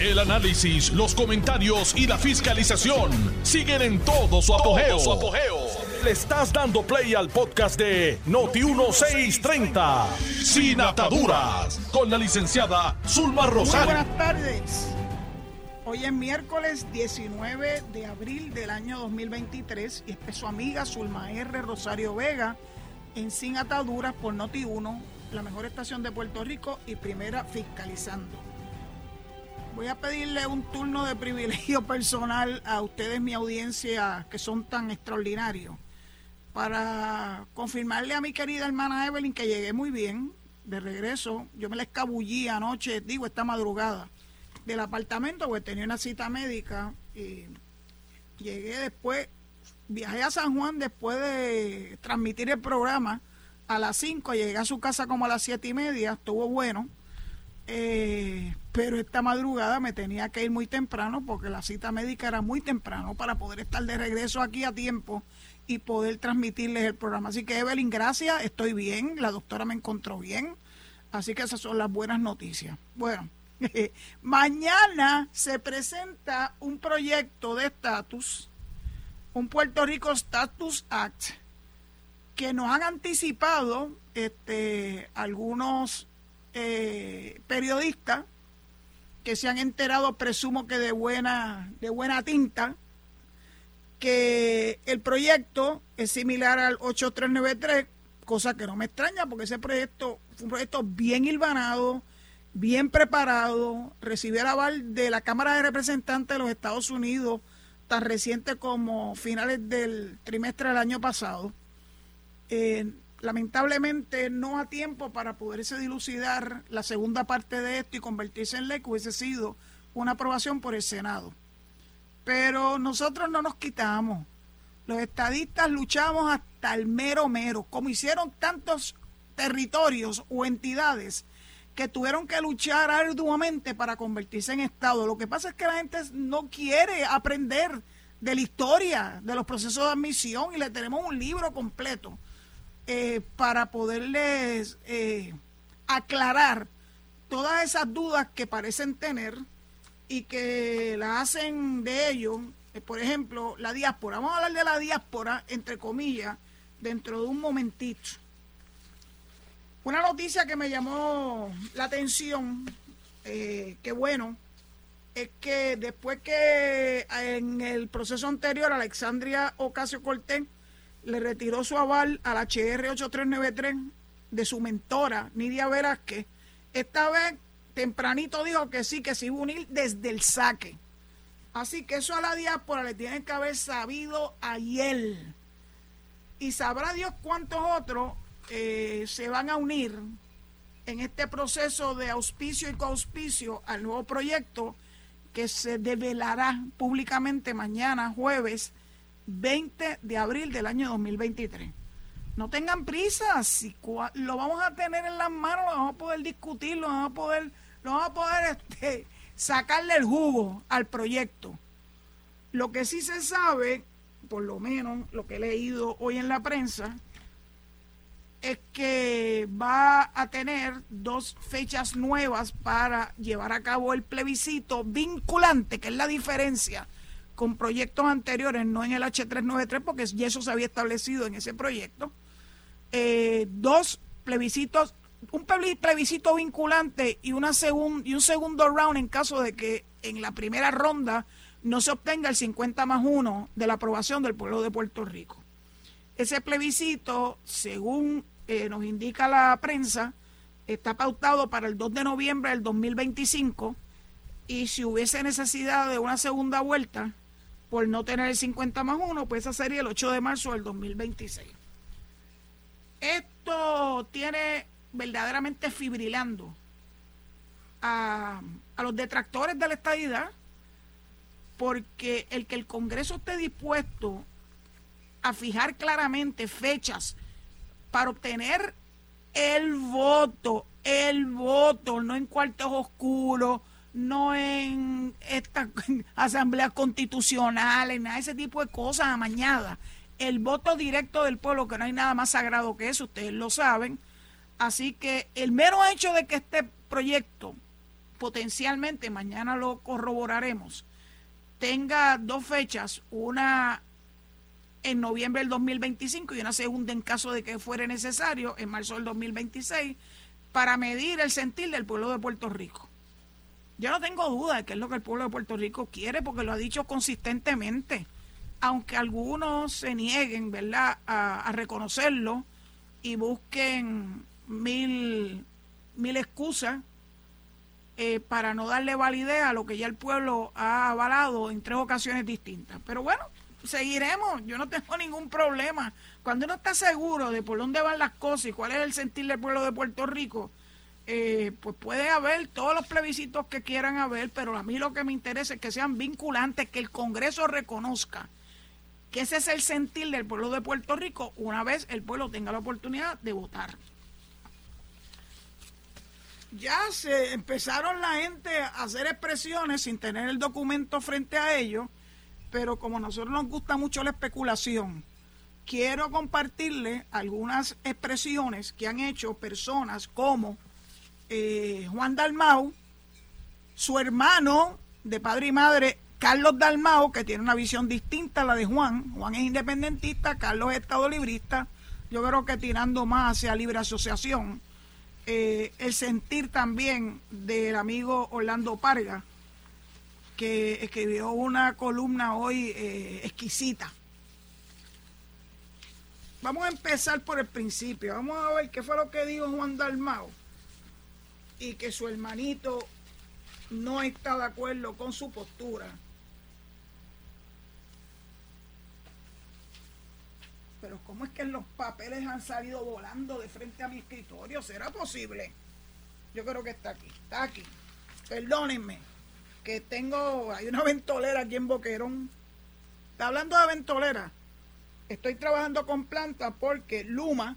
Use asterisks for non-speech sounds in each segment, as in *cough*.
El análisis, los comentarios y la fiscalización siguen en todo su apogeo. Le estás dando play al podcast de Noti1630, Sin Ataduras, con la licenciada Zulma Rosario. buenas tardes. Hoy es miércoles 19 de abril del año 2023 y es su amiga Zulma R. Rosario Vega en Sin Ataduras por Noti1, la mejor estación de Puerto Rico y primera fiscalizando. Voy a pedirle un turno de privilegio personal a ustedes, mi audiencia, que son tan extraordinarios, para confirmarle a mi querida hermana Evelyn que llegué muy bien de regreso. Yo me la escabullí anoche, digo, esta madrugada, del apartamento, porque tenía una cita médica y llegué después, viajé a San Juan después de transmitir el programa a las 5, llegué a su casa como a las siete y media, estuvo bueno. Eh, pero esta madrugada me tenía que ir muy temprano porque la cita médica era muy temprano para poder estar de regreso aquí a tiempo y poder transmitirles el programa. Así que Evelyn, gracias, estoy bien, la doctora me encontró bien, así que esas son las buenas noticias. Bueno, *laughs* mañana se presenta un proyecto de estatus, un Puerto Rico Status Act, que nos han anticipado este, algunos eh, periodistas que se han enterado, presumo que de buena, de buena tinta, que el proyecto es similar al 8393, cosa que no me extraña porque ese proyecto fue un proyecto bien hilvanado, bien preparado, recibió el aval de la Cámara de Representantes de los Estados Unidos tan reciente como finales del trimestre del año pasado. Eh, lamentablemente no a tiempo para poderse dilucidar la segunda parte de esto y convertirse en ley, que hubiese sido una aprobación por el Senado. Pero nosotros no nos quitamos. Los estadistas luchamos hasta el mero mero, como hicieron tantos territorios o entidades que tuvieron que luchar arduamente para convertirse en Estado. Lo que pasa es que la gente no quiere aprender de la historia, de los procesos de admisión y le tenemos un libro completo eh, para poderles eh, aclarar todas esas dudas que parecen tener y que la hacen de ellos, eh, por ejemplo, la diáspora. Vamos a hablar de la diáspora, entre comillas, dentro de un momentito. Una noticia que me llamó la atención, que bueno, es que después que en el proceso anterior Alexandria Ocasio Cortés le retiró su aval al HR 8393 de su mentora, Nidia Velázquez. Esta vez, tempranito dijo que sí, que se iba a unir desde el saque. Así que eso a la diáspora le tienen que haber sabido ayer. Y sabrá Dios cuántos otros eh, se van a unir en este proceso de auspicio y coauspicio al nuevo proyecto que se develará públicamente mañana, jueves 20 de abril del año 2023. No tengan prisa, si lo vamos a tener en las manos, lo vamos a poder discutir, lo vamos a poder, vamos a poder *laughs* este, sacarle el jugo al proyecto. Lo que sí se sabe, por lo menos lo que he leído hoy en la prensa, es que va a tener dos fechas nuevas para llevar a cabo el plebiscito vinculante, que es la diferencia con proyectos anteriores, no en el H393, porque ya eso se había establecido en ese proyecto. Eh, dos plebiscitos, un plebiscito vinculante y, una y un segundo round en caso de que en la primera ronda no se obtenga el 50 más 1 de la aprobación del pueblo de Puerto Rico. Ese plebiscito, según eh, nos indica la prensa, está pautado para el 2 de noviembre del 2025 y si hubiese necesidad de una segunda vuelta, por no tener el 50 más 1, pues esa sería el 8 de marzo del 2026. Esto tiene verdaderamente fibrilando a, a los detractores de la estadidad, porque el que el Congreso esté dispuesto a fijar claramente fechas para obtener el voto, el voto, no en cuartos oscuros, no en estas *laughs* asambleas constitucionales, nada de ese tipo de cosas amañadas. El voto directo del pueblo, que no hay nada más sagrado que eso, ustedes lo saben. Así que el mero hecho de que este proyecto potencialmente, mañana lo corroboraremos, tenga dos fechas, una en noviembre del 2025 y una segunda en caso de que fuere necesario en marzo del 2026 para medir el sentir del pueblo de Puerto Rico. Yo no tengo duda de que es lo que el pueblo de Puerto Rico quiere porque lo ha dicho consistentemente, aunque algunos se nieguen, ¿verdad?, a, reconocerlo y busquen mil, mil excusas eh, para no darle validez a lo que ya el pueblo ha avalado en tres ocasiones distintas. Pero bueno, seguiremos, yo no tengo ningún problema. Cuando uno está seguro de por dónde van las cosas y cuál es el sentir del pueblo de Puerto Rico, eh, pues puede haber todos los plebiscitos que quieran haber, pero a mí lo que me interesa es que sean vinculantes, que el Congreso reconozca que ese es el sentir del pueblo de Puerto Rico una vez el pueblo tenga la oportunidad de votar. Ya se empezaron la gente a hacer expresiones sin tener el documento frente a ellos pero como a nosotros nos gusta mucho la especulación, quiero compartirle algunas expresiones que han hecho personas como eh, Juan Dalmau, su hermano de padre y madre, Carlos Dalmau, que tiene una visión distinta a la de Juan. Juan es independentista, Carlos es estado librista. Yo creo que tirando más hacia libre asociación. Eh, el sentir también del amigo Orlando Parga, que escribió una columna hoy eh, exquisita. Vamos a empezar por el principio. Vamos a ver qué fue lo que dijo Juan Dalmao y que su hermanito no está de acuerdo con su postura. Pero ¿cómo es que los papeles han salido volando de frente a mi escritorio? ¿Será posible? Yo creo que está aquí. Está aquí. Perdónenme que tengo, hay una ventolera aquí en Boquerón. Está hablando de ventolera. Estoy trabajando con plantas porque Luma,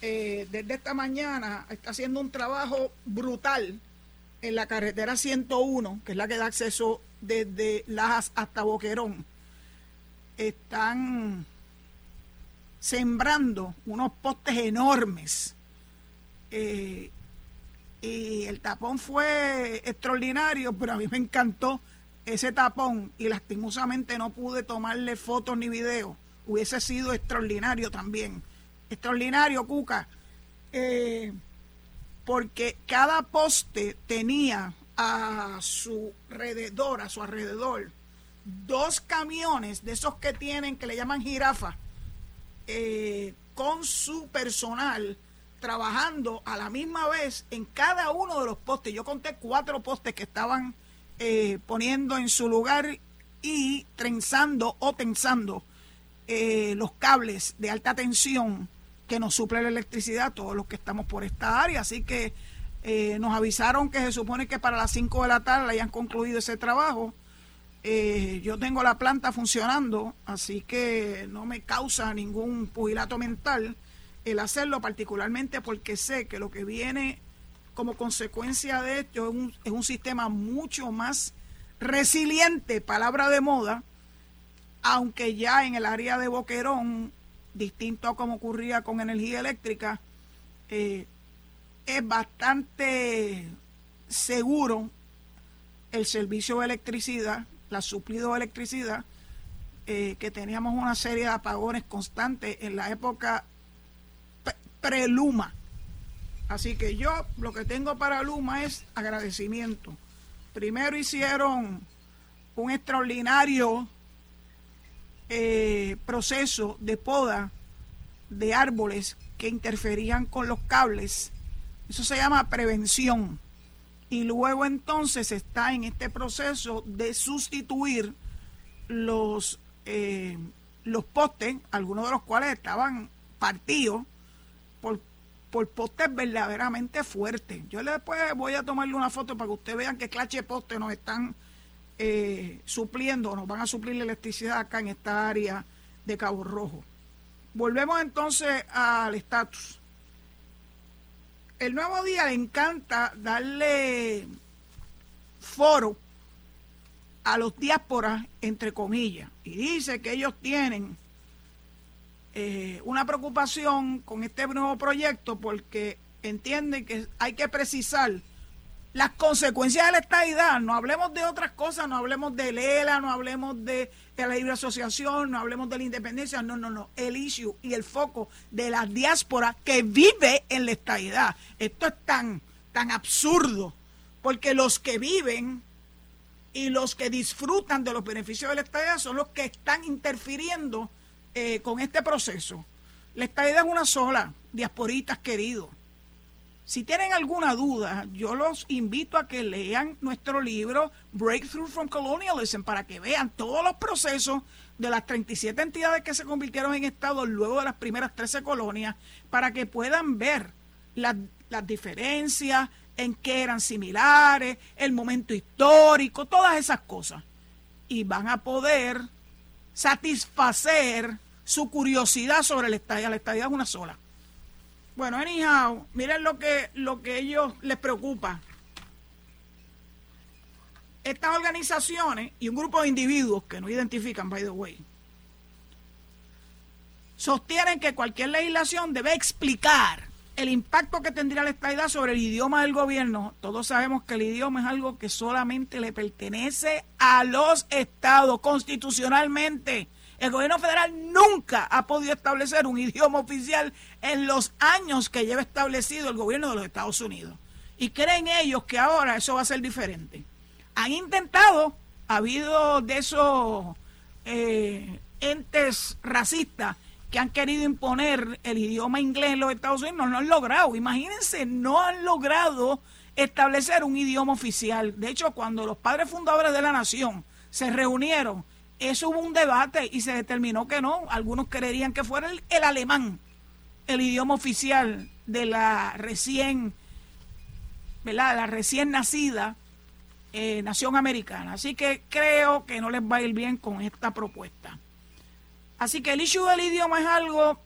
eh, desde esta mañana, está haciendo un trabajo brutal en la carretera 101, que es la que da acceso desde Lajas hasta Boquerón. Están sembrando unos postes enormes. Eh, y el tapón fue extraordinario, pero a mí me encantó ese tapón y lastimosamente no pude tomarle fotos ni videos. Hubiese sido extraordinario también. Extraordinario, Cuca. Eh, porque cada poste tenía a su alrededor, a su alrededor, dos camiones de esos que tienen, que le llaman jirafa, eh, con su personal trabajando a la misma vez en cada uno de los postes. Yo conté cuatro postes que estaban eh, poniendo en su lugar y trenzando o tensando los cables de alta tensión que nos suple la electricidad, todos los que estamos por esta área. Así que eh, nos avisaron que se supone que para las 5 de la tarde hayan concluido ese trabajo. yo tengo la planta funcionando, así que no me causa ningún pugilato mental el hacerlo, particularmente porque sé que lo que viene como consecuencia de esto es un, sistema mucho más resiliente, palabra de moda, aunque ya en el área de Boquerón, distinto a como ocurría con energía eléctrica, eh, es bastante seguro el servicio de electricidad, la suplido de electricidad, eh, que teníamos una serie de apagones constantes en la época pre-Luma. Así que yo lo que tengo para Luma es agradecimiento. Primero hicieron un extraordinario eh, proceso de poda de árboles que interferían con los cables. Eso se llama prevención. Y luego entonces está en este proceso de sustituir los, eh, los postes, algunos de los cuales estaban partidos, por, por postes verdaderamente fuertes. Yo después voy a tomarle una foto para que ustedes vean qué clase de postes nos están eh, supliendo, nos van a suplir la electricidad acá en esta área de Cabo Rojo. Volvemos entonces al estatus. El nuevo día le encanta darle foro a los diásporas, entre comillas, y dice que ellos tienen eh, una preocupación con este nuevo proyecto porque entienden que hay que precisar las consecuencias de la estadidad, no hablemos de otras cosas, no hablemos de Lela, no hablemos de, la libre asociación, no hablemos de la independencia, no, no, no, el issue y el foco de la diáspora que vive en la estadidad. Esto es tan, tan absurdo, porque los que viven y los que disfrutan de los beneficios de la estadidad son los que están interfiriendo eh, con este proceso. La estadidad es una sola, diasporitas queridos. Si tienen alguna duda, yo los invito a que lean nuestro libro Breakthrough from Colonialism para que vean todos los procesos de las 37 entidades que se convirtieron en estados luego de las primeras 13 colonias, para que puedan ver las, las diferencias, en qué eran similares, el momento histórico, todas esas cosas. Y van a poder satisfacer su curiosidad sobre la estadía. La estadía es una sola. Bueno, anyhow, miren lo que, lo que ellos les preocupa. Estas organizaciones y un grupo de individuos que no identifican, by the way, sostienen que cualquier legislación debe explicar el impacto que tendría la estadidad sobre el idioma del gobierno. Todos sabemos que el idioma es algo que solamente le pertenece a los estados constitucionalmente. El gobierno federal nunca ha podido establecer un idioma oficial en los años que lleva establecido el gobierno de los Estados Unidos. Y creen ellos que ahora eso va a ser diferente. Han intentado, ha habido de esos eh, entes racistas que han querido imponer el idioma inglés en los Estados Unidos, no lo han logrado. Imagínense, no han logrado establecer un idioma oficial. De hecho, cuando los padres fundadores de la nación se reunieron eso hubo un debate y se determinó que no. Algunos creerían que fuera el, alemán, el idioma oficial de la recién, ¿verdad? La recién nacida eh, nación americana. Así que creo que no les va a ir bien con esta propuesta. Así que el issue del idioma es algo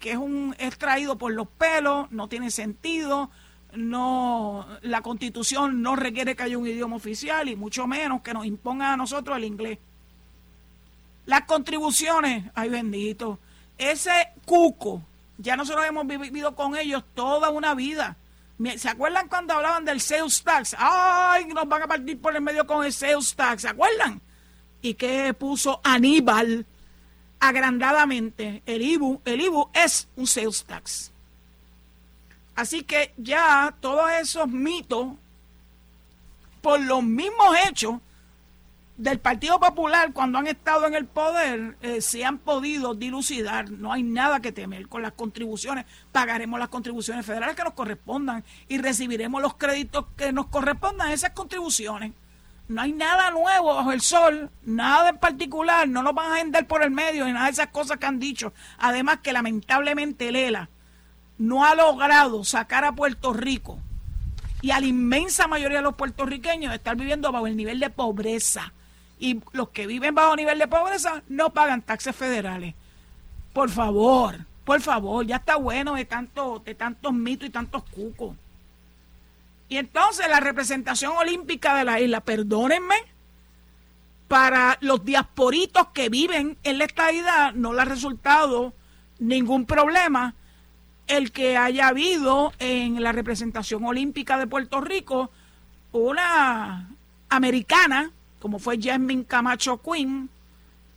que es un es traído por los pelos, no tiene sentido, no la Constitución no requiere que haya un idioma oficial y mucho menos que nos imponga a nosotros el inglés. Las contribuciones, ay bendito, ese cuco, ya nosotros hemos vivido con ellos toda una vida. ¿Se acuerdan cuando hablaban del sales tax? Ay, nos van a partir por el medio con el sales tax, ¿se acuerdan? Y que puso Aníbal agrandadamente, el IBU, el IBU es un sales tax. Así que ya todos esos mitos, por los mismos hechos, del Partido Popular cuando han estado en el poder eh, se han podido dilucidar, no hay nada que temer con las contribuciones, pagaremos las contribuciones federales que nos correspondan y recibiremos los créditos que nos correspondan. Esas contribuciones. No hay nada nuevo bajo el sol, nada en particular, no nos van a vender por el medio y nada de esas cosas que han dicho. Además que lamentablemente Lela no ha logrado sacar a Puerto Rico y a la inmensa mayoría de los puertorriqueños estar viviendo bajo el nivel de pobreza y los que viven bajo nivel de pobreza no pagan taxes federales. Por favor, por favor, ya está bueno de, tanto, de tantos mitos y tantos cucos. Y entonces la representación olímpica de la isla, perdónenme, para los diasporitos que viven en la estadidad no le ha resultado ningún problema el que haya habido en la representación olímpica de Puerto Rico una americana como fue Jasmine Camacho Quinn,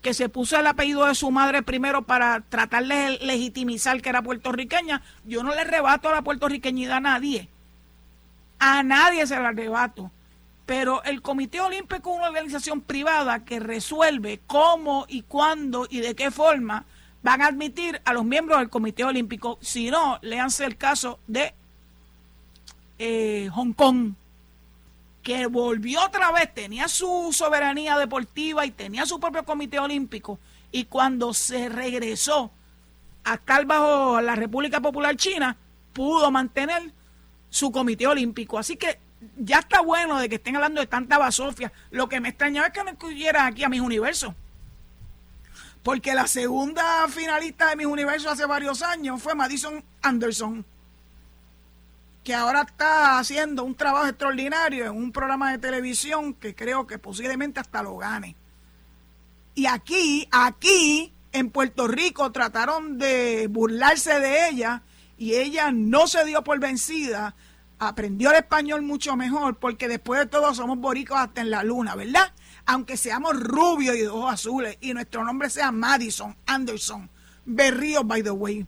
que se puso el apellido de su madre primero para tratar de legitimizar que era puertorriqueña. Yo no le rebato la puertorriqueñidad a nadie. A nadie se la arrebato. Pero el Comité Olímpico es una organización privada que resuelve cómo y cuándo y de qué forma van a admitir a los miembros del Comité Olímpico. Si no, léanse el caso de eh, Hong Kong que volvió otra vez, tenía su soberanía deportiva y tenía su propio comité olímpico, y cuando se regresó a estar bajo la República Popular China, pudo mantener su comité olímpico. Así que ya está bueno de que estén hablando de tanta basofia. Lo que me extrañaba es que no incluyeran aquí a mis universos. Porque la segunda finalista de mis universos hace varios años fue Madison Anderson que ahora está haciendo un trabajo extraordinario en un programa de televisión que creo que posiblemente hasta lo gane. Y aquí, aquí en Puerto Rico trataron de burlarse de ella y ella no se dio por vencida aprendió el español mucho mejor, porque después de todo somos boricos hasta en la luna, ¿verdad? Aunque seamos rubios y de ojos azules y nuestro nombre sea Madison Anderson Berrío, by the way.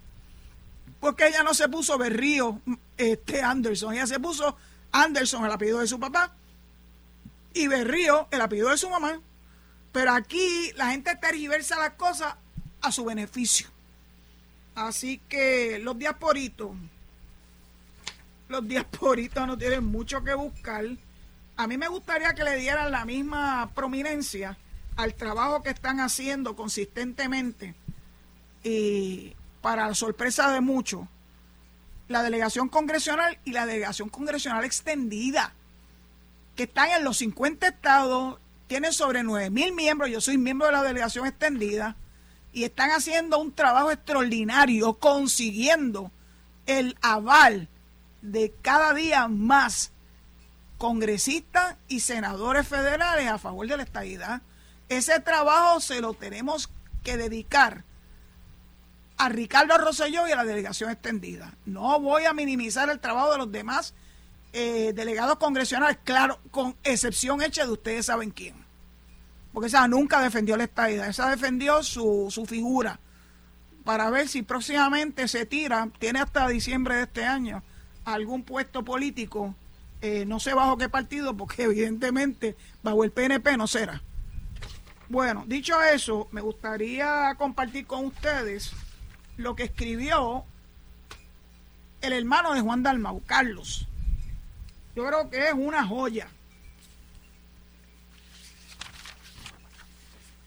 Porque ella no se puso Berrío este, Anderson, ella se puso Anderson, el apellido de su papá, y Berrío, el apellido de su mamá. Pero aquí la gente tergiversa las cosas a su beneficio. Así que los diasporitos, los diasporitos no tienen mucho que buscar. A mí me gustaría que le dieran la misma prominencia al trabajo que están haciendo consistentemente y para sorpresa de muchos, la delegación congresional y la delegación congresional extendida, que están en los 50 estados, tienen sobre 9 mil miembros, yo soy miembro de la delegación extendida, y están haciendo un trabajo extraordinario consiguiendo el aval de cada día más congresistas y senadores federales a favor de la estabilidad. Ese trabajo se lo tenemos que dedicar a Ricardo Rosselló y a la delegación extendida. No voy a minimizar el trabajo de los demás eh, delegados congresionales, claro, con excepción hecha de ustedes saben quién. Porque esa nunca defendió la estadidad, esa defendió su, su figura para ver si próximamente se tira, tiene hasta diciembre de este año, algún puesto político, eh, no sé bajo qué partido, porque *laughs* evidentemente bajo el PNP no será. Bueno, dicho eso, me gustaría compartir con ustedes lo que escribió el hermano de Juan Dalmau, Carlos. Yo creo que es una joya.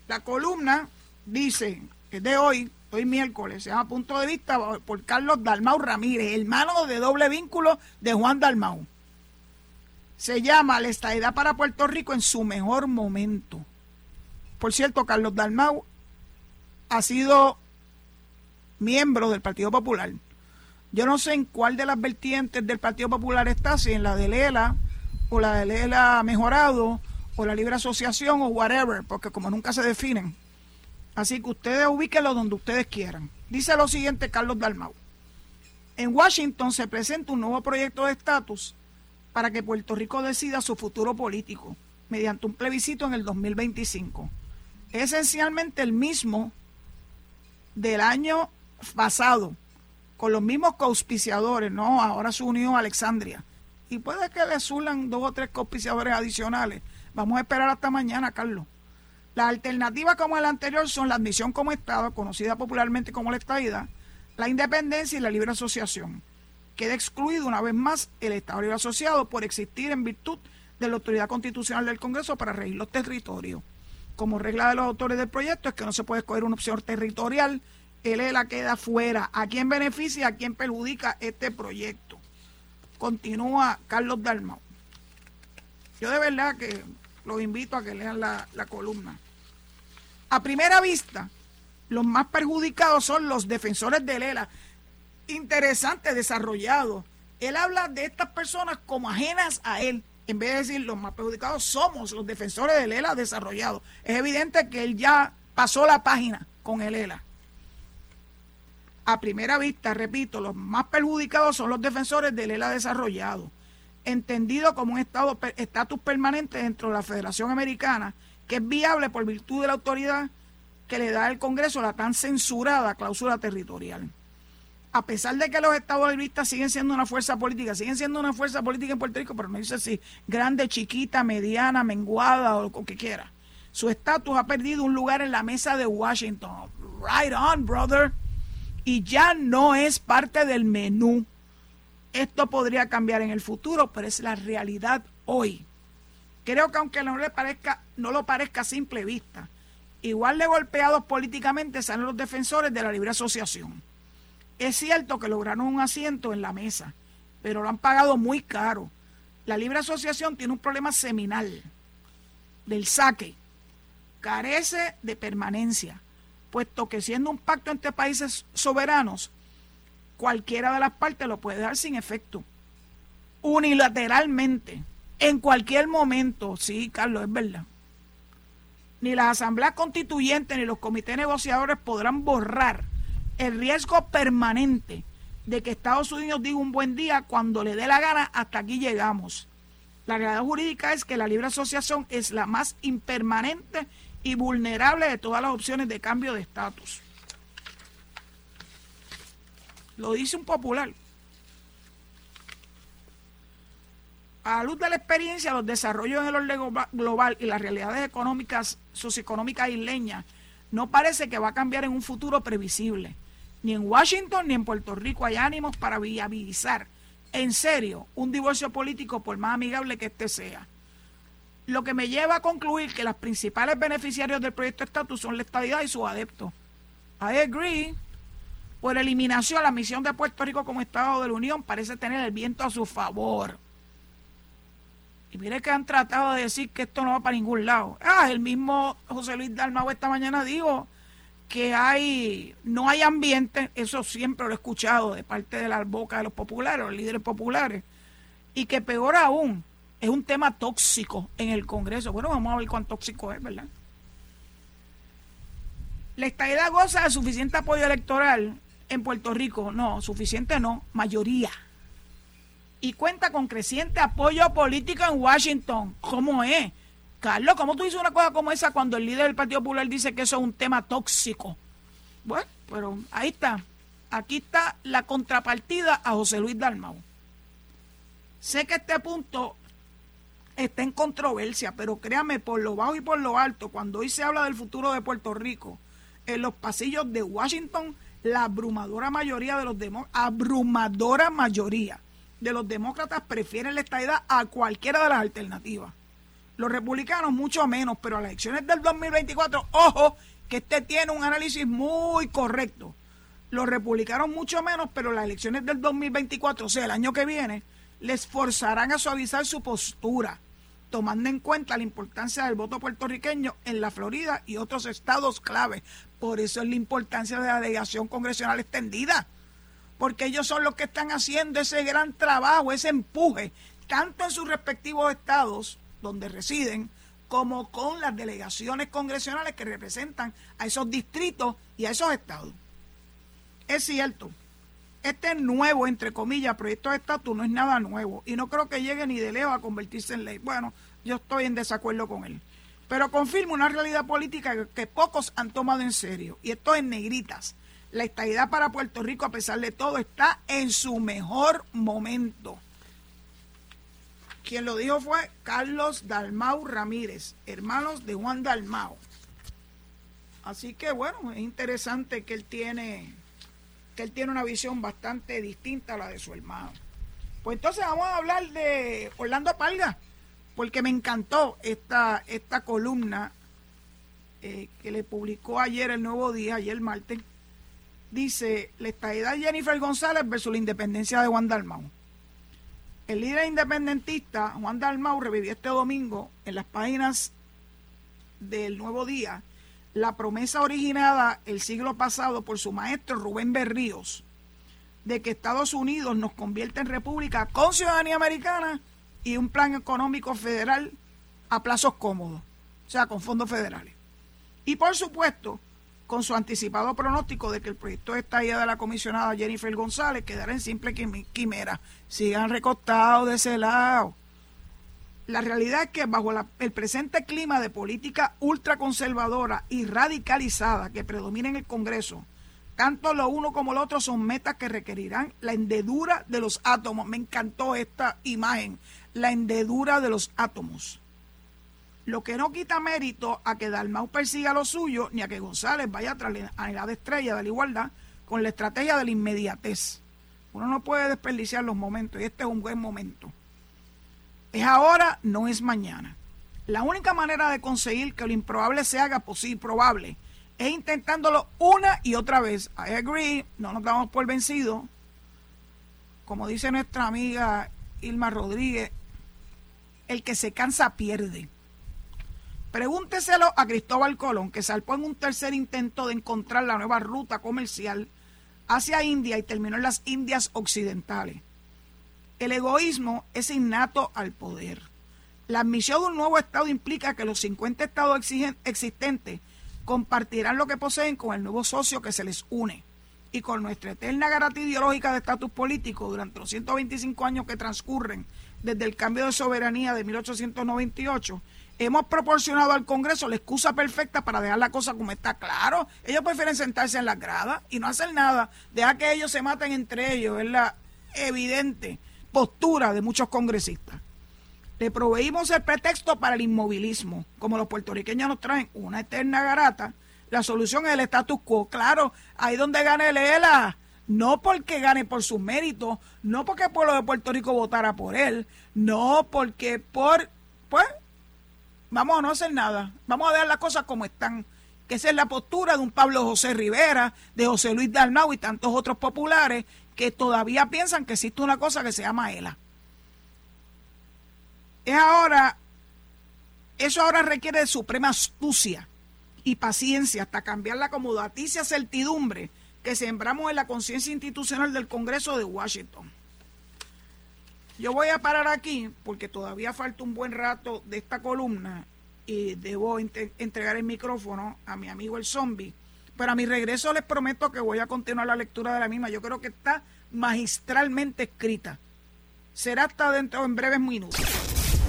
La columna dice, es de hoy, hoy miércoles, se llama Punto de Vista por Carlos Dalmau Ramírez, hermano de doble vínculo de Juan Dalmau. Se llama La estadidad para Puerto Rico en su mejor momento. Por cierto, Carlos Dalmau ha sido miembro del Partido Popular. Yo no sé en cuál de las vertientes del Partido Popular está, si en la de Lela o la de Lela mejorado o la libre asociación o whatever, porque como nunca se definen. Así que ustedes ubíquenlo donde ustedes quieran. Dice lo siguiente Carlos Dalmau. En Washington se presenta un nuevo proyecto de estatus para que Puerto Rico decida su futuro político mediante un plebiscito en el 2025. Es esencialmente el mismo del año pasado con los mismos auspiciadores, ¿no? Ahora se unió Alexandria. Y puede que le sulan dos o tres auspiciadores adicionales. Vamos a esperar hasta mañana, Carlos. Las alternativas como el anterior son la admisión como Estado, conocida popularmente como la estadidad, la independencia y la libre asociación. Queda excluido una vez más el Estado libre asociado por existir en virtud de la autoridad constitucional del Congreso para regir los territorios. Como regla de los autores del proyecto es que no se puede escoger una opción territorial el la queda fuera. ¿A quién beneficia, a quién perjudica este proyecto? Continúa Carlos Dalmau. Yo de verdad que los invito a que lean la, la columna. A primera vista, los más perjudicados son los defensores de Lela. Interesante, desarrollado. Él habla de estas personas como ajenas a él. En vez de decir los más perjudicados somos los defensores de Lela desarrollados. Es evidente que él ya pasó la página con el ELA a primera vista, repito, los más perjudicados son los defensores del ELA desarrollado, entendido como un estado estatus permanente dentro de la Federación Americana, que es viable por virtud de la autoridad que le da el Congreso la tan censurada cláusula territorial. A pesar de que los estados libristas siguen siendo una fuerza política, siguen siendo una fuerza política en Puerto Rico, pero no dice si grande, chiquita, mediana, menguada o lo que quiera. Su estatus ha perdido un lugar en la mesa de Washington. Right on, brother y ya no es parte del menú. Esto podría cambiar en el futuro, pero es la realidad hoy. Creo que aunque no le parezca, no lo parezca a simple vista, igual de golpeados políticamente salen los defensores de la libre asociación. Es cierto que lograron un asiento en la mesa, pero lo han pagado muy caro. La libre asociación tiene un problema seminal del saque. Carece de permanencia puesto que siendo un pacto entre países soberanos, cualquiera de las partes lo puede dar sin efecto, unilateralmente, en cualquier momento. Sí, Carlos, es verdad. Ni las asambleas constituyentes ni los comités negociadores podrán borrar el riesgo permanente de que Estados Unidos diga un buen día cuando le dé la gana, hasta aquí llegamos. La realidad jurídica es que la libre asociación es la más impermanente y vulnerable de todas las opciones de cambio de estatus. Lo dice un popular. A la luz de la experiencia, los desarrollos en el orden global y las realidades económicas, socioeconómicas isleñas, no parece que va a cambiar en un futuro previsible. Ni en Washington ni en Puerto Rico hay ánimos para viabilizar en serio un divorcio político por más amigable que este sea. Lo que me lleva a concluir que los principales beneficiarios del proyecto de estatus son la estadidad y sus adeptos. I agree. Por eliminación, la misión de Puerto Rico como Estado de la Unión parece tener el viento a su favor. Y mire que han tratado de decir que esto no va para ningún lado. Ah, el mismo José Luis Dalmau esta mañana dijo que hay no hay ambiente, eso siempre lo he escuchado de parte de la boca de los populares, los líderes populares, y que peor aún, es un tema tóxico en el Congreso. Bueno, vamos a ver cuán tóxico es, ¿verdad? La estadidad goza de suficiente apoyo electoral en Puerto Rico. No, suficiente no, mayoría y cuenta con creciente apoyo político en Washington. ¿Cómo es? Carlos, ¿cómo tú dices una cosa como esa cuando el líder del Partido Popular dice que eso es un tema tóxico? Bueno, pero ahí está. Aquí está la contrapartida a José Luis Dalmau. Sé que este punto está en controversia, pero créame, por lo bajo y por lo alto, cuando hoy se habla del futuro de Puerto Rico, en los pasillos de Washington, la abrumadora mayoría de los demócratas, abrumadora mayoría de los demócratas prefieren la estadidad a cualquiera de las alternativas. Los republicanos mucho menos, pero a las elecciones del 2024, ojo, que este tiene un análisis muy correcto. Los republicanos mucho menos, pero las elecciones del 2024, o sea, el año que viene, les forzarán a suavizar su postura, tomando en cuenta la importancia del voto puertorriqueño en la Florida y otros estados clave. Por eso es la importancia de la delegación congresional extendida porque ellos son los que están haciendo ese gran trabajo, ese empuje, tanto en sus respectivos estados donde residen, como con las delegaciones congresionales que representan a esos distritos y a esos estados. Es cierto, este nuevo, entre comillas, proyecto de estatus no es nada nuevo y no creo que llegue ni de lejos a convertirse en ley. Bueno, yo estoy en desacuerdo con él. Pero confirma una realidad política que pocos han tomado en serio, y esto en negritas la estabilidad para Puerto Rico, a pesar de todo, está en su mejor momento. Quien lo dijo fue Carlos Dalmau Ramírez, hermanos de Juan Dalmau. Así que bueno, es interesante que él tiene que él tiene una visión bastante distinta a la de su hermano. Pues entonces vamos a hablar de Orlando Palga, porque me encantó esta, esta columna eh, que le publicó ayer el Nuevo Día, ayer martes, dice la estadidad de Jennifer González versus la independencia de Juan Dalmau. El líder independentista Juan Dalmau revivió este domingo en las páginas del Nuevo Día la promesa originada el siglo pasado por su maestro Rubén Berríos de que Estados Unidos nos convierte en república con ciudadanía americana y un plan económico federal a plazos cómodos, o sea, con fondos federales. Y por supuesto, con su anticipado pronóstico de que el proyecto de estadía de la comisionada Jennifer González quedará en simple quimera. Sigan recostados de ese lado. La realidad es que bajo el presente clima de política ultraconservadora y radicalizada que predomina en el Congreso, tanto lo uno como lo otro son metas que requerirán la hendedura de los átomos. Me encantó esta imagen, la hendedura de los átomos. Lo que no quita mérito a que Dalmau persiga lo suyo, ni a que González vaya tras la de estrella de la igualdad con la estrategia de la inmediatez. Uno no puede desperdiciar los momentos y este es un buen momento. Es ahora, no es mañana. La única manera de conseguir que lo improbable se haga posible, probable, es intentándolo una y otra vez. I agree, no nos damos por vencidos. Como dice nuestra amiga Ilma Rodríguez, el que se cansa pierde. Pregúnteselo a Cristóbal Colón, que salpó en un tercer intento de encontrar la nueva ruta comercial hacia India y terminó en las Indias Occidentales. El egoísmo es innato al poder. La admisión de un nuevo Estado implica que los 50 Estados existentes compartirán lo que poseen con el nuevo socio que se les une. y con nuestra eterna garantía ideológica de estatus político durante los 125 años que transcurren desde el cambio de soberanía de 1898, hemos proporcionado al Congreso la excusa perfecta para dejar la cosa como está. Claro, ellos prefieren sentarse en las gradas y no hacer nada, dejar que ellos se maten entre ellos, es la evidente postura de muchos congresistas. Le proveímos el pretexto para el inmovilismo, como los puertorriqueños nos traen una eterna garata la solución es el status quo. Claro, ahí donde gane el ELA. No porque gane por sus méritos, no porque el pueblo de Puerto Rico votara por él, no porque por, pues, vamos a no hacer nada, vamos a dejar las cosas como están, que esa es la postura de un Pablo José Rivera, de José Luis Dalmau y tantos otros populares que todavía piensan que existe una cosa que se llama ELA. Es ahora, eso ahora requiere de suprema astucia y paciencia hasta cambiar la acomodaticia certidumbre que sembramos en la conciencia institucional del Congreso de Washington. Yo voy a parar aquí porque todavía falta un buen rato de esta columna y debo entregar el micrófono a mi amigo el zombie. Pero a mi regreso les prometo que voy a continuar la lectura de la misma. Yo creo que está magistralmente escrita. Será hasta dentro en breves minutos.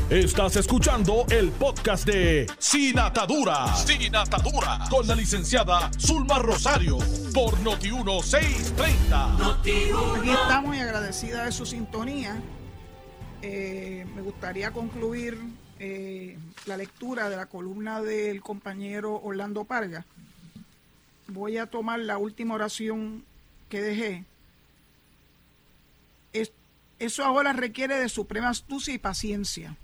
Estás escuchando el podcast de Sin Atadura. Sin Atadura. Con la licenciada Zulma Rosario. Por Noti1630. Aquí estamos y agradecida de su sintonía. Eh, me gustaría concluir eh, la lectura de la columna del compañero Orlando Parga. Voy a tomar la última oración que dejé. eso ahora requiere de suprema astucia y paciencia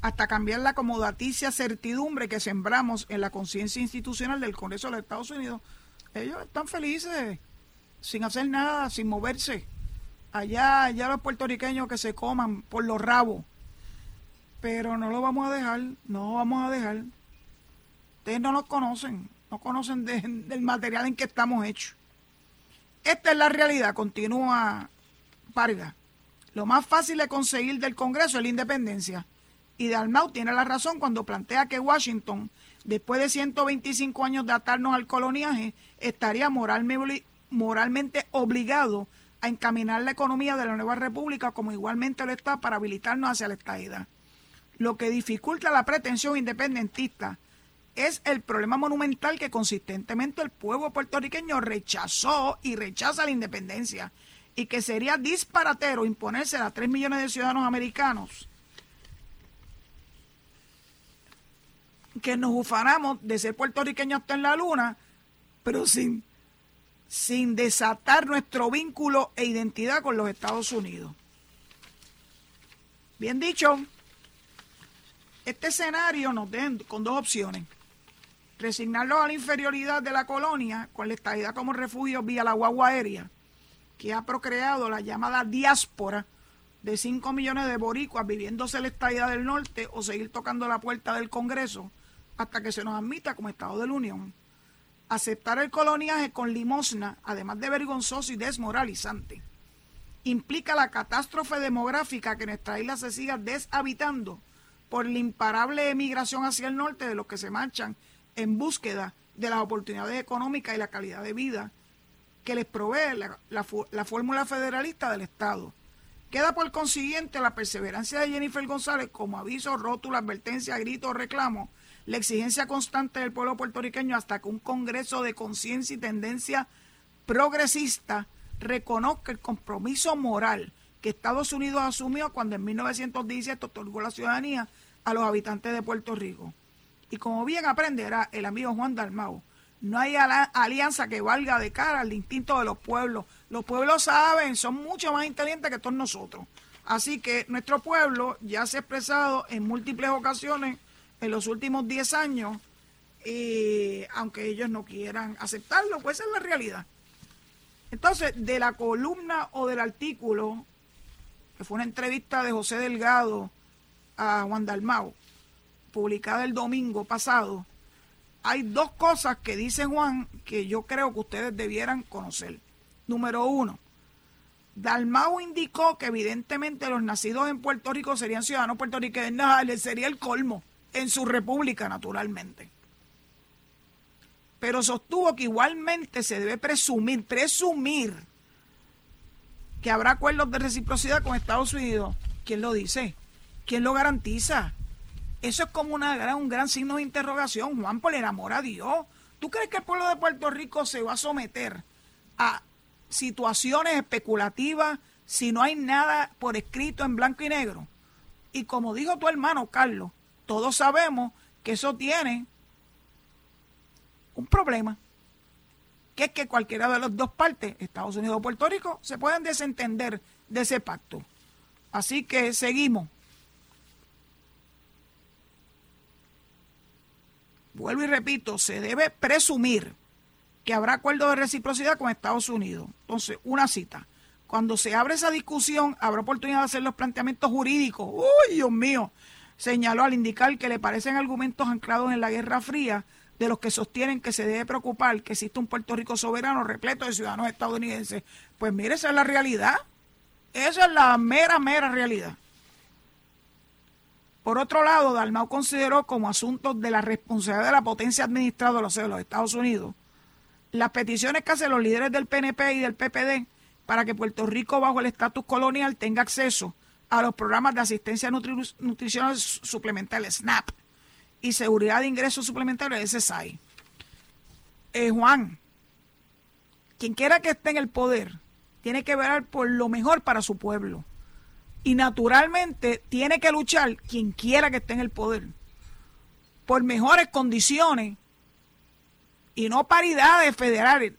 hasta cambiar la acomodaticia certidumbre que sembramos en la conciencia institucional del Congreso de los Estados Unidos. Ellos están felices, sin hacer nada, sin moverse. Allá, allá los puertorriqueños que se coman por los rabos. Pero no lo vamos a dejar, no lo vamos a dejar. Ustedes no nos conocen, no conocen del material en que estamos hechos. Esta es la realidad, continúa Vargas. Lo más fácil de conseguir del Congreso es la independencia. Y Dalmau tiene la razón cuando plantea que Washington, después de 125 años de atarnos al coloniaje, estaría moralmente obligado a encaminar la economía de la nueva república como igualmente lo está para habilitarnos hacia la estadidad. Lo que dificulta la pretensión independentista es el problema monumental que consistentemente el pueblo puertorriqueño rechazó y rechaza la independencia y que sería disparatero imponerse a 3 millones de ciudadanos americanos que nos ufanamos de ser puertorriqueños hasta en la luna, pero sin, sin desatar nuestro vínculo e identidad con los Estados Unidos. Bien dicho, este escenario nos deja con dos opciones. Resignarlo a la inferioridad de la colonia con la estadidad como refugio vía la guagua aérea, que ha procreado la llamada diáspora de 5 millones de boricuas viviéndose la estadidad del norte o seguir tocando la puerta del Congreso hasta que se nos admita como Estado de la Unión. Aceptar el coloniaje con limosna, además de vergonzoso y desmoralizante, implica la catástrofe demográfica que nuestra isla se siga deshabitando por la imparable emigración hacia el norte de los que se marchan en búsqueda de las oportunidades económicas y la calidad de vida que les provee la, la fórmula federalista del Estado. Queda por consiguiente la perseverancia de Jennifer González como aviso, rótulo, advertencia, grito reclamo la exigencia constante del pueblo puertorriqueño hasta que un Congreso de conciencia y tendencia progresista reconozca el compromiso moral que Estados Unidos asumió cuando en 1917 otorgó la ciudadanía a los habitantes de Puerto Rico. Y como bien aprenderá el amigo Juan Dalmau, no hay alianza que valga de cara al instinto de los pueblos. Los pueblos saben, son mucho más inteligentes que todos nosotros. Así que nuestro pueblo ya se ha expresado en múltiples ocasiones en los últimos 10 años, y aunque ellos no quieran aceptarlo, pues esa es la realidad. Entonces, de la columna o del artículo, que fue una entrevista de José Delgado a Juan Dalmau, publicada el domingo pasado, hay dos cosas que dice Juan que yo creo que ustedes debieran conocer. Número uno, Dalmau indicó que evidentemente los nacidos en Puerto Rico serían ciudadanos puertorriqueños, sería el colmo en su república, naturalmente. pero sostuvo que igualmente se debe presumir, presumir que habrá acuerdos de reciprocidad con Estados Unidos. ¿Quién lo dice? ¿Quién lo garantiza? Eso es como un gran signo de interrogación. Juan, por el amor a Dios. ¿Tú crees que el pueblo de Puerto Rico se va a someter a situaciones especulativas si no hay nada por escrito en blanco y negro? Y como dijo tu hermano Carlos, todos sabemos que eso tiene un problema, que es que cualquiera de las dos partes, Estados Unidos o Puerto Rico, se pueden desentender de ese pacto. Así que seguimos. Vuelvo y repito, se debe presumir que habrá acuerdo de reciprocidad con Estados Unidos. Entonces, una cita. Cuando se abre esa discusión, habrá oportunidad de hacer los planteamientos jurídicos. ¡Uy, Dios mío! Señaló al indicar que le parecen argumentos anclados en la Guerra Fría de los que sostienen que se debe preocupar que existe un Puerto Rico soberano repleto de ciudadanos estadounidenses. Pues mire, esa es la realidad. Esa es la mera, mera realidad. Por otro lado, Dalmau consideró como asunto de la responsabilidad de la potencia administrada de los Estados Unidos las peticiones que hacen los líderes del PNP y del PPD para que Puerto Rico, bajo el estatus colonial, tenga acceso a los programas de asistencia nutricional suplementaria, SNAP, y seguridad de ingresos suplementarios, SSI. Eh, Juan, quien quiera que esté en el poder, tiene que velar por lo mejor para su pueblo. Y naturalmente tiene que luchar quien quiera que esté en el poder por mejores condiciones y no paridades federales.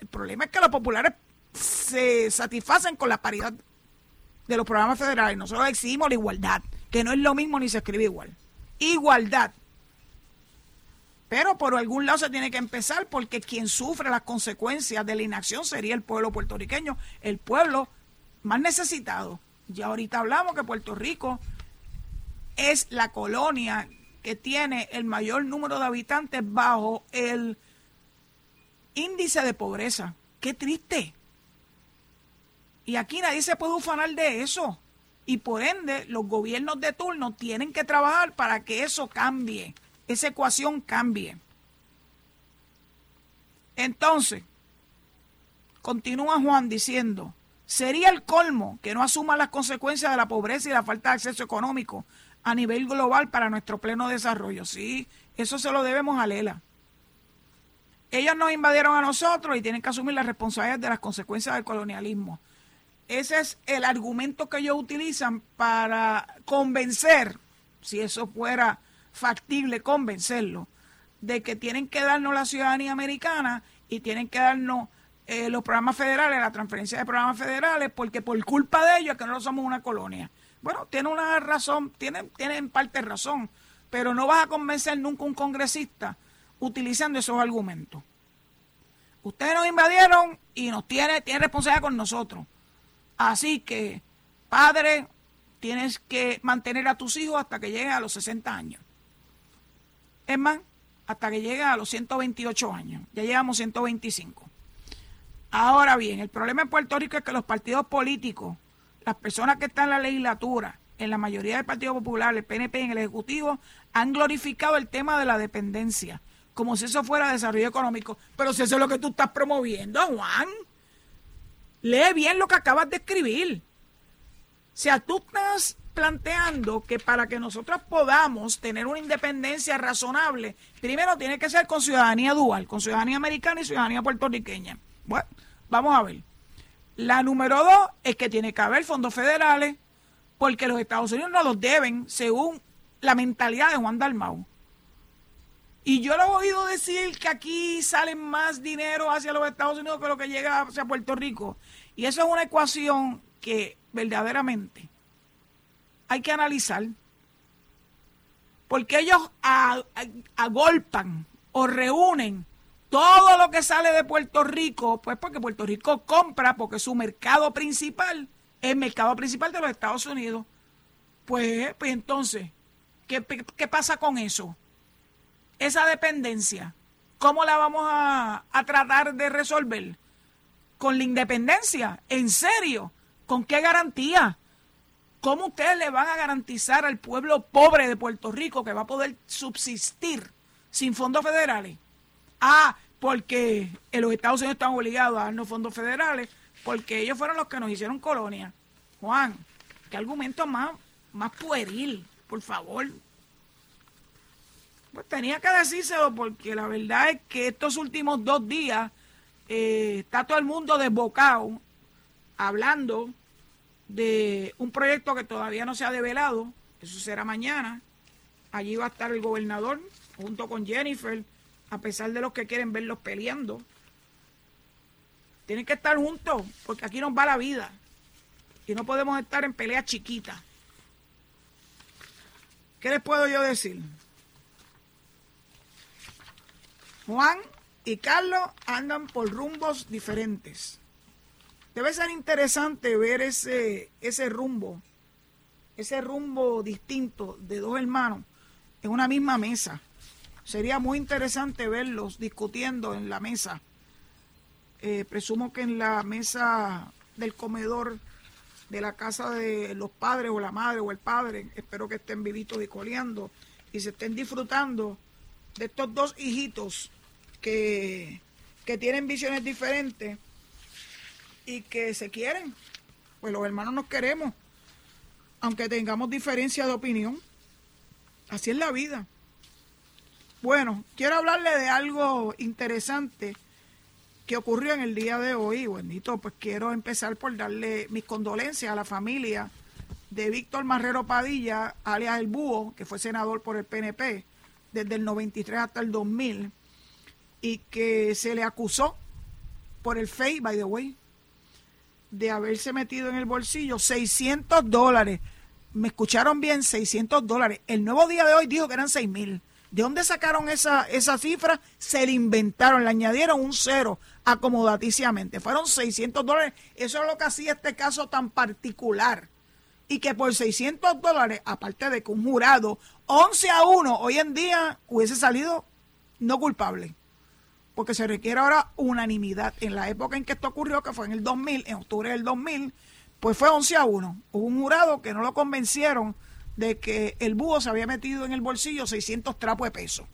El problema es que los populares se satisfacen con la paridad de los programas federales. Nosotros exigimos la igualdad, que no es lo mismo ni se escribe igual. Igualdad. Pero por algún lado se tiene que empezar porque quien sufre las consecuencias de la inacción sería el pueblo puertorriqueño, el pueblo más necesitado. Ya ahorita hablamos que Puerto Rico es la colonia que tiene el mayor número de habitantes bajo el índice de pobreza. Qué triste. Y aquí nadie se puede ufanar de eso. Y por ende, los gobiernos de turno tienen que trabajar para que eso cambie, esa ecuación cambie. Entonces, continúa Juan diciendo, sería el colmo que no asuma las consecuencias de la pobreza y la falta de acceso económico a nivel global para nuestro pleno desarrollo. Sí, eso se lo debemos a Lela. Ellos nos invadieron a nosotros y tienen que asumir las responsabilidades de las consecuencias del colonialismo. Ese es el argumento que ellos utilizan para convencer, si eso fuera factible, convencerlo, de que tienen que darnos la ciudadanía americana y tienen que darnos eh, los programas federales, la transferencia de programas federales, porque por culpa de ellos es que no somos una colonia. Bueno, tiene una razón, tienen, tienen en parte razón, pero no vas a convencer nunca un congresista utilizando esos argumentos. Ustedes nos invadieron y nos tiene, tiene responsabilidad con nosotros. Así que, padre, tienes que mantener a tus hijos hasta que lleguen a los 60 años. Es más, hasta que lleguen a los 128 años. Ya llevamos 125. Ahora bien, el problema en Puerto Rico es que los partidos políticos, las personas que están en la legislatura, en la mayoría del Partido Popular, el PNP en el Ejecutivo, han glorificado el tema de la dependencia, como si eso fuera desarrollo económico. Pero si eso es lo que tú estás promoviendo, Juan. Lee bien lo que acabas de escribir. O sea, tú estás planteando que para que nosotros podamos tener una independencia razonable, primero tiene que ser con ciudadanía dual, con ciudadanía americana y ciudadanía puertorriqueña. Bueno, vamos a ver. La número dos es que tiene que haber fondos federales, porque los Estados Unidos no los deben, según la mentalidad de Juan Dalmau. Y yo lo he oído decir que aquí sale más dinero hacia los Estados Unidos que lo que llega hacia Puerto Rico. Y eso es una ecuación que verdaderamente hay que analizar. Porque ellos agolpan o reúnen todo lo que sale de Puerto Rico, pues porque Puerto Rico compra, porque su mercado principal es el mercado principal de los Estados Unidos. Pues, pues entonces, ¿qué, qué pasa con eso? esa dependencia, ¿cómo la vamos a, tratar de resolver? Con la independencia, en serio, ¿con qué garantía? ¿Cómo ustedes le van a garantizar al pueblo pobre de Puerto Rico que va a poder subsistir sin fondos federales? Ah, porque los Estados Unidos están obligados a darnos fondos federales, porque ellos fueron los que nos hicieron colonia. Juan, qué argumento más, más pueril, por favor. Pues tenía que decírselo porque la verdad es que estos últimos dos días eh, está todo el mundo desbocado hablando de un proyecto que todavía no se ha develado, eso será mañana. Allí va a estar el gobernador junto con Jennifer, a pesar de los que quieren verlos peleando. Tienen que estar juntos, porque aquí nos va la vida. Y no podemos estar en peleas chiquitas. ¿Qué les puedo yo decir? Juan y Carlos andan por rumbos diferentes. Debe ser interesante ver ese, ese rumbo, ese rumbo distinto de dos hermanos en una misma mesa. Sería muy interesante verlos discutiendo en la mesa. Eh, presumo que en la mesa del comedor de la casa de los padres o la madre o el padre, espero que estén vivitos y coleando y se estén disfrutando de estos dos hijitos que, que tienen visiones diferentes y que se quieren. Pues los hermanos nos queremos, aunque tengamos diferencia de opinión. Así es la vida. Bueno, quiero hablarle de algo interesante que ocurrió en el día de hoy. Bendito, pues quiero empezar por darle mis condolencias a la familia de Víctor Marrero Padilla, alias El Búho, que fue senador por el PNP desde el 93 hasta el 2000 y que se le acusó por el FEI, by the way, de haberse metido en el bolsillo 600 dólares. Me escucharon bien, 600 dólares. El nuevo día de hoy dijo que eran 6 mil. ¿De dónde sacaron esa, esa cifra? Se le inventaron, le añadieron un cero acomodaticiamente. Fueron 600 dólares. Eso es lo que hacía este caso tan particular. Y que por 600 dólares, aparte de que un jurado 11 a 1 hoy en día hubiese salido no culpable porque se requiere ahora unanimidad. En la época en que esto ocurrió, que fue en el 2000, en octubre del 2000, pues fue 11 a 1. Hubo un jurado que no lo convencieron de que el búho se había metido en el bolsillo 600 trapos de peso.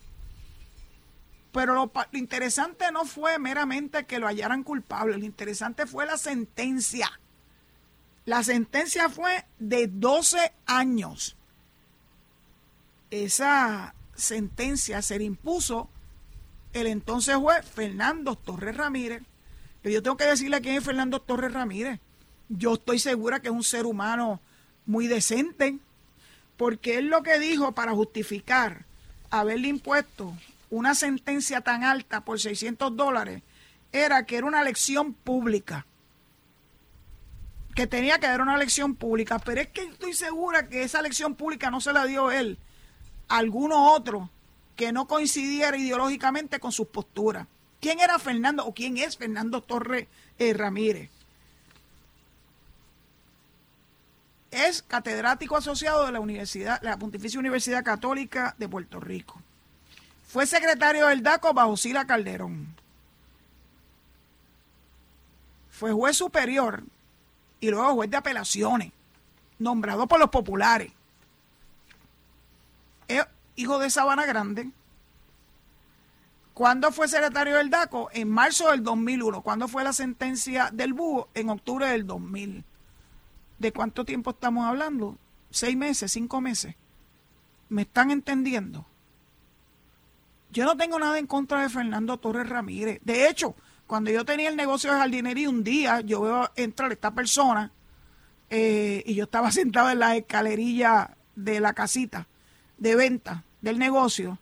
Pero lo, interesante no fue meramente que lo hallaran culpable, lo interesante fue la sentencia. La sentencia fue de 12 años. Esa sentencia se le impuso el entonces juez Fernando Torres Ramírez. Pero yo tengo que decirle quién es Fernando Torres Ramírez. Yo estoy segura que es un ser humano muy decente, porque él lo que dijo para justificar haberle impuesto una sentencia tan alta por 600 dólares era que era una lección pública, que tenía que dar una lección pública, pero es que estoy segura que esa lección pública no se la dio él, alguno otro que no coincidiera ideológicamente con sus posturas. ¿Quién era Fernando o quién es Fernando Torres eh, Ramírez? Es catedrático asociado de la Universidad, la Pontificia Universidad Católica de Puerto Rico. Fue secretario del DACO bajo Sila Calderón. Fue juez superior y luego juez de apelaciones, nombrado por los populares hijo de Sabana Grande. ¿Cuándo fue secretario del DACO? En marzo del 2001. ¿Cuándo fue la sentencia del búho? En octubre del 2000. ¿De cuánto tiempo estamos hablando? ¿Seis meses? ¿Cinco meses? ¿Me están entendiendo? Yo no tengo nada en contra de Fernando Torres Ramírez. De hecho, cuando yo tenía el negocio de jardinería, un día yo veo entrar esta persona eh, y yo estaba *laughs* sentado en la escalerilla de la casita de venta del negocio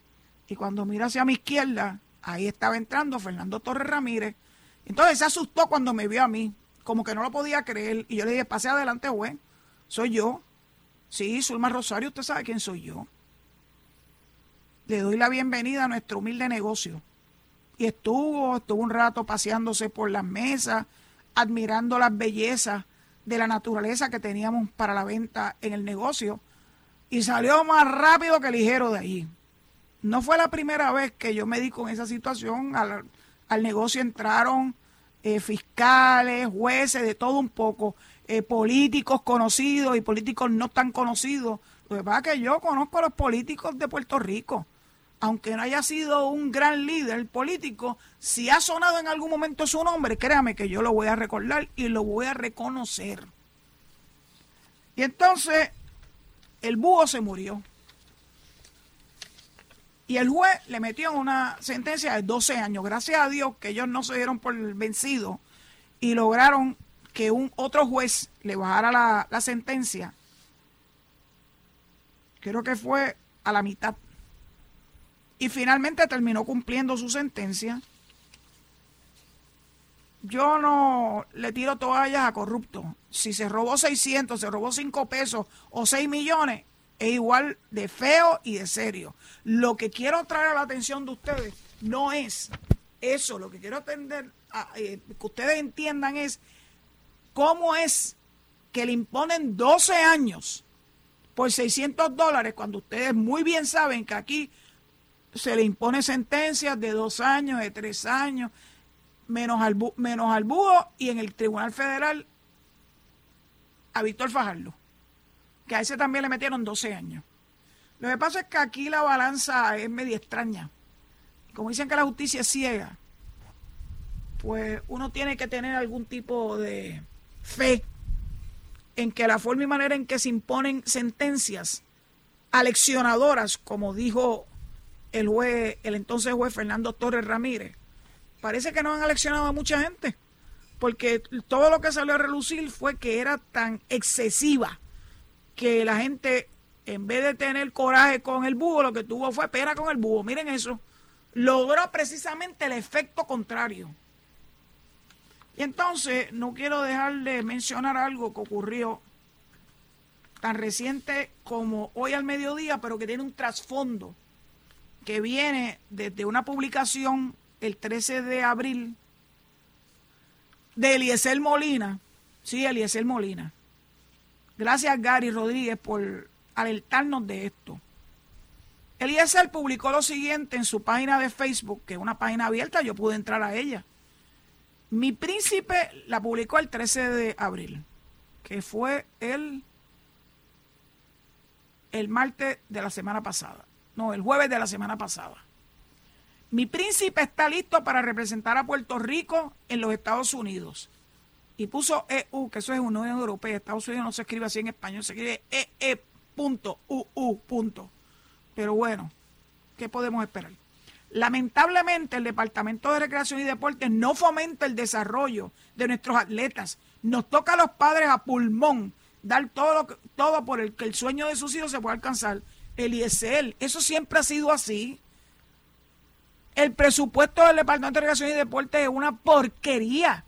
y cuando mira hacia mi izquierda, ahí estaba entrando Fernando Torres Ramírez. Entonces se asustó cuando me vio a mí, como que no lo podía creer. Y yo le dije, pase adelante, güey, soy yo. Sí, Zulma Rosario, usted sabe quién soy yo. Le doy la bienvenida a nuestro humilde negocio. Y estuvo, estuvo un rato paseándose por las mesas, admirando las bellezas de la naturaleza que teníamos para la venta en el negocio y salió más rápido que ligero de ahí. No fue la primera vez que yo me di con esa situación. Al, negocio entraron eh, fiscales, jueces, de todo un poco, eh, políticos conocidos y políticos no tan conocidos. Lo que pasa es que yo conozco a los políticos de Puerto Rico. aunque no haya sido un gran líder político, si ha sonado en algún momento su nombre, créame que yo lo voy a recordar y lo voy a reconocer. Y entonces el búho se murió. Y el juez le metió una sentencia de 12 años. Gracias a Dios que ellos no se dieron por vencido y lograron que un otro juez le bajara la, la sentencia. Creo que fue a la mitad y finalmente terminó cumpliendo su sentencia. Yo no le tiro toallas a corrupto. Si se robó 600, se robó 5 pesos o 6 millones, es igual de feo y de serio. Lo que quiero traer a la atención de ustedes no es eso. Lo que quiero atender, eh, que ustedes entiendan es cómo es que le imponen 12 años por 600 dólares cuando ustedes muy bien saben que aquí se le impone sentencias de dos años, de tres años, menos al, menos y en el Tribunal Federal a Víctor Fajardo, que a ese también le metieron 12 años. Lo que pasa es que aquí la balanza es media extraña. Como dicen que la justicia es ciega, pues uno tiene que tener algún tipo de fe en que la forma y manera en que se imponen sentencias aleccionadoras, como dijo el juez, el entonces juez Fernando Torres Ramírez, parece que no han eleccionado a mucha gente, porque todo lo que salió a relucir fue que era tan excesiva que la gente, en vez de tener coraje con el búho, lo que tuvo fue pena con el búho. Miren eso, logró precisamente el efecto contrario. Y entonces, no quiero dejar de mencionar algo que ocurrió tan reciente como hoy al mediodía, pero que tiene un trasfondo que viene desde una publicación el 13 de abril de Eliezer Molina. Sí, Eliezer Molina. Gracias Gary Rodríguez por alertarnos de esto. Eliezer publicó lo siguiente en su página de Facebook, que es una página abierta, yo pude entrar a ella. Mi príncipe la publicó el 13 de abril, que fue el, el martes de la semana pasada no, el jueves de la semana pasada. Mi príncipe está listo para representar a Puerto Rico en los Estados Unidos. Y puso EU, que eso es Unión Europea. Estados Unidos no se escribe así en español, se escribe EE.UU. Pero bueno, ¿qué podemos esperar? Lamentablemente, el Departamento de Recreación y Deportes no fomenta el desarrollo de nuestros atletas. Nos toca a los padres a pulmón dar todo, lo todo por el que el sueño de sus hijos se pueda alcanzar. Eliezer. Eso siempre ha sido así. El presupuesto del Departamento de Recreación y Deporte es una porquería.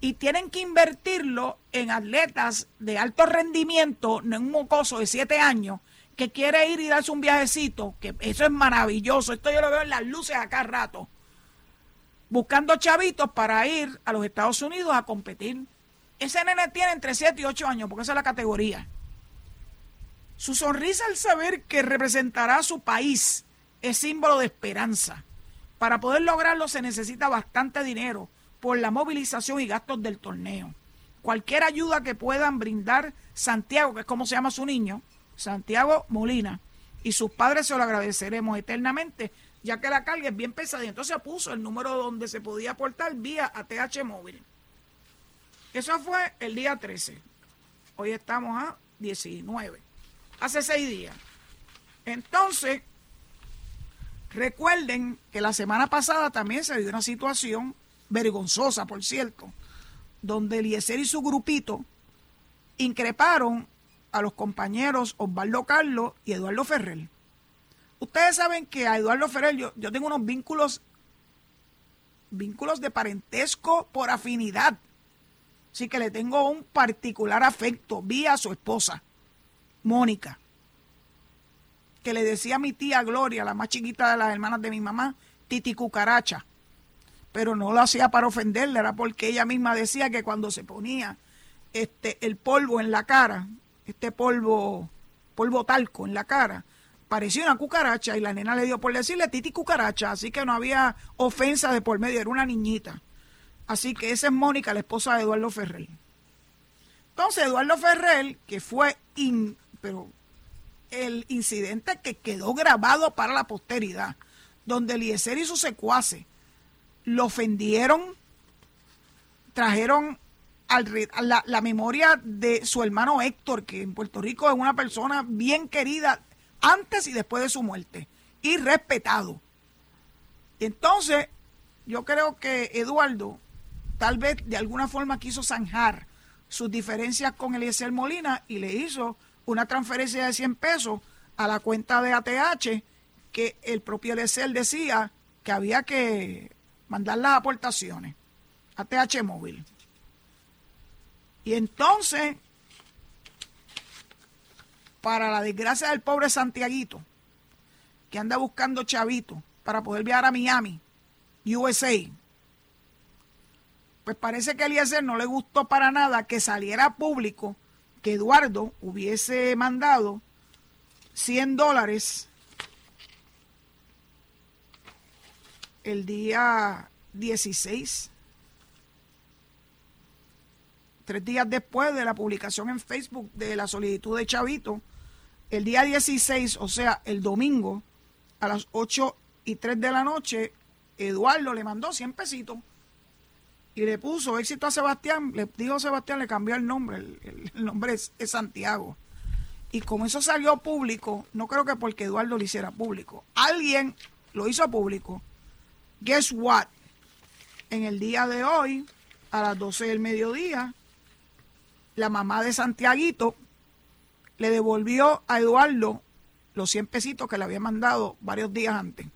Y tienen que invertirlo en atletas de alto rendimiento, no en un mocoso de siete años, que quiere ir y darse un viajecito, que eso es maravilloso. Esto yo lo veo en las luces acá rato. Buscando chavitos para ir a los Estados Unidos a competir. Ese nene tiene entre 7 y 8 años, porque esa es la categoría. Su sonrisa al saber que representará a su país es símbolo de esperanza. Para poder lograrlo se necesita bastante dinero por la movilización y gastos del torneo. Cualquier ayuda que puedan brindar Santiago, que es como se llama su niño, Santiago Molina, y sus padres se lo agradeceremos eternamente, ya que la carga es bien pesada. Y entonces puso el número donde se podía aportar vía ATH móvil. Eso fue el día 13. Hoy estamos a 19 hace seis días. Entonces, recuerden que la semana pasada también se dio una situación vergonzosa, por cierto, donde Eliezer y su grupito increparon a los compañeros Osvaldo Carlos y Eduardo Ferrer. Ustedes saben que a Eduardo Ferrer yo, yo tengo unos vínculos, vínculos de parentesco por afinidad. Así que le tengo un particular afecto vía su esposa. Mónica, que le decía a mi tía Gloria, la más chiquita de las hermanas de mi mamá, Titi Cucaracha. Pero no lo hacía para ofenderla, era porque ella misma decía que cuando se ponía este el polvo en la cara, este polvo, polvo talco en la cara, parecía una cucaracha y la nena le dio por decirle Titi Cucaracha, así que no había ofensa de por medio, era una niñita. Así que esa es Mónica, la esposa de Eduardo Ferrer. Entonces, Eduardo Ferrer, que fue pero el incidente que quedó grabado para la posteridad, donde Eliezer y secuaces lo ofendieron, trajeron al, la, la memoria de su hermano Héctor, que en Puerto Rico es una persona bien querida antes y después de su muerte, y respetado. Entonces, yo creo que Eduardo tal vez de alguna forma quiso zanjar sus diferencias con Eliezer Molina y le hizo una transferencia de 100 pesos a la cuenta de ATH que el propio Eliezer decía que había que mandar las aportaciones. ATH móvil. Y entonces, para la desgracia del pobre Santiaguito, que anda buscando chavito para poder viajar a Miami, USA, pues parece que a Eliezer no le gustó para nada que saliera público que Eduardo hubiese mandado 100 dólares el día 16, tres días después de la publicación en Facebook de la solicitud de Chavito, el día 16, o sea, el domingo, a las 8 y 3 de la noche, Eduardo le mandó 100 pesitos y le puso éxito a Sebastián, le dijo a Sebastián, le cambió el nombre, el, nombre es, Santiago. Y como eso salió público, no creo que porque Eduardo lo hiciera público, alguien lo hizo público. Guess what? En el día de hoy, a las 12 del mediodía, la mamá de Santiaguito le devolvió a Eduardo los 100 pesitos que le había mandado varios días antes.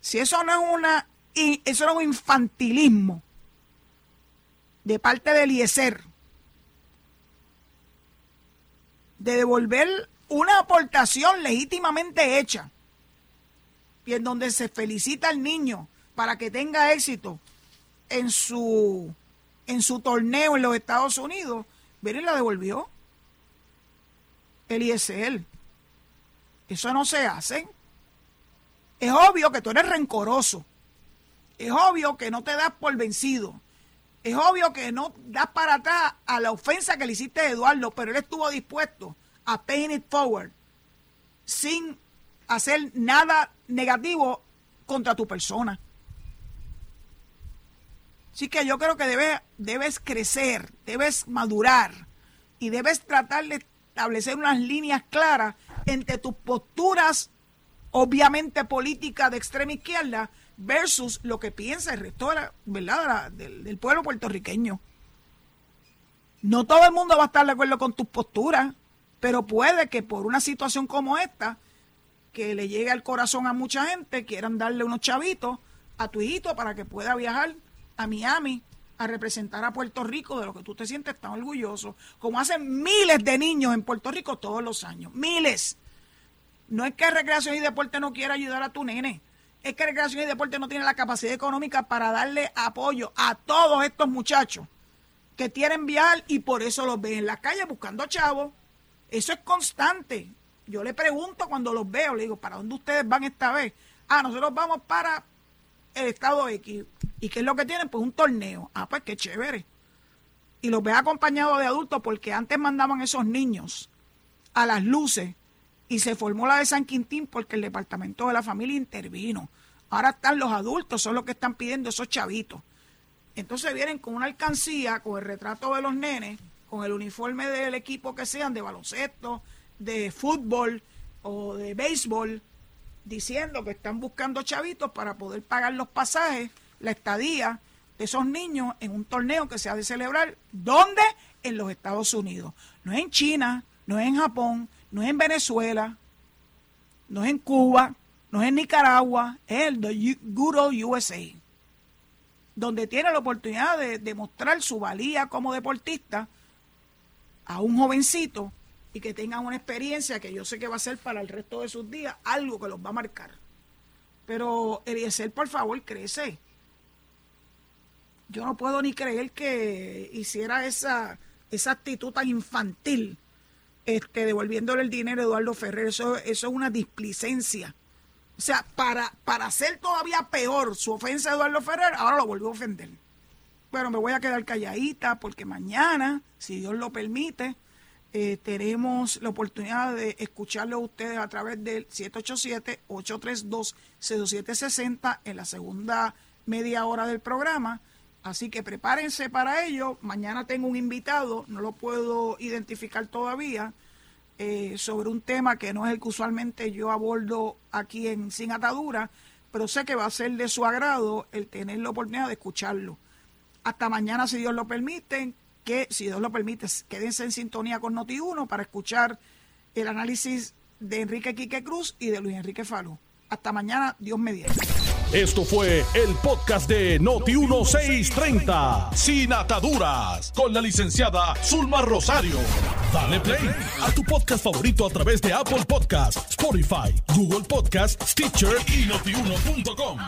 Si eso no es una eso era un infantilismo de parte de Eliezer de devolver una aportación legítimamente hecha y en donde se felicita al niño para que tenga éxito en su en su torneo en los Estados Unidos, y la devolvió. Eliezer. Eso no se hace. Es obvio que tú eres rencoroso. Es obvio que no te das por vencido. Es obvio que no das para atrás a la ofensa que le hiciste a Eduardo, pero él estuvo dispuesto a pay it forward sin hacer nada negativo contra tu persona. Así que yo creo que debes, crecer, debes madurar y debes tratar de establecer unas líneas claras entre tus posturas, obviamente políticas de extrema izquierda, versus lo que piensa el resto ¿verdad? del, pueblo puertorriqueño. No todo el mundo va a estar de acuerdo con tus posturas, pero puede que por una situación como esta, que le llegue al corazón a mucha gente, quieran darle unos chavitos a tu hijito para que pueda viajar a Miami a representar a Puerto Rico de lo que tú te sientes tan orgulloso, como hacen miles de niños en Puerto Rico todos los años, miles. No es que Recreación y Deporte no quiera ayudar a tu nene, es que Recreación y Deporte no tiene la capacidad económica para darle apoyo a todos estos muchachos que quieren viajar y por eso los ven en la calle buscando chavos. Eso es constante. Yo le pregunto cuando los veo, le digo, ¿para dónde ustedes van esta vez? Ah, nosotros vamos para el estado X. ¿Y qué es lo que tienen? Pues un torneo. Ah, pues qué chévere. Y los ve acompañados de adultos porque antes mandaban esos niños a las luces y se formó la de San Quintín porque el departamento de la familia intervino. Ahora están los adultos, son los que están pidiendo esos chavitos. Entonces vienen con una alcancía, con el retrato de los nenes, con el uniforme del equipo que sean, de baloncesto, de fútbol o de béisbol, diciendo que están buscando chavitos para poder pagar los pasajes, la estadía de esos niños en un torneo que se ha de celebrar. ¿Dónde? En los Estados Unidos. No es en China, no es en Japón, no es en Venezuela, no es en Cuba, no es en Nicaragua, es el good old USA, donde tiene la oportunidad de demostrar su valía como deportista a un jovencito y que tenga una experiencia que yo sé que va a ser para el resto de sus días algo que los va a marcar. Pero Eliezer, por favor, crece. Yo no puedo ni creer que hiciera esa, esa actitud tan infantil este, devolviéndole el dinero a Eduardo Ferrer. Eso, eso es una displicencia. O sea, para, para hacer todavía peor su ofensa a Eduardo Ferrer, ahora lo volvió a ofender. Bueno, me voy a quedar calladita porque mañana, si Dios lo permite, Eh, tenemos la oportunidad de escucharlo a ustedes a través del 787-832-0760 en la segunda media hora del programa. Así que prepárense para ello. Mañana tengo un invitado, no lo puedo identificar todavía, eh, sobre un tema que no es el que usualmente yo abordo aquí en Sin Atadura, pero sé que va a ser de su agrado el tener la oportunidad de escucharlo. Hasta mañana, si Dios lo permite, que si Dios lo permite, quédense en sintonía con Noti1 para escuchar el análisis de Enrique Quique Cruz y de Luis Enrique Falú. Hasta mañana, Dios mediante. Esto fue el podcast de Noti1630, sin ataduras, con la licenciada Zulma Rosario. Dale play a tu podcast favorito a través de Apple Podcasts, Spotify, Google Podcasts, Stitcher y notiuno.com.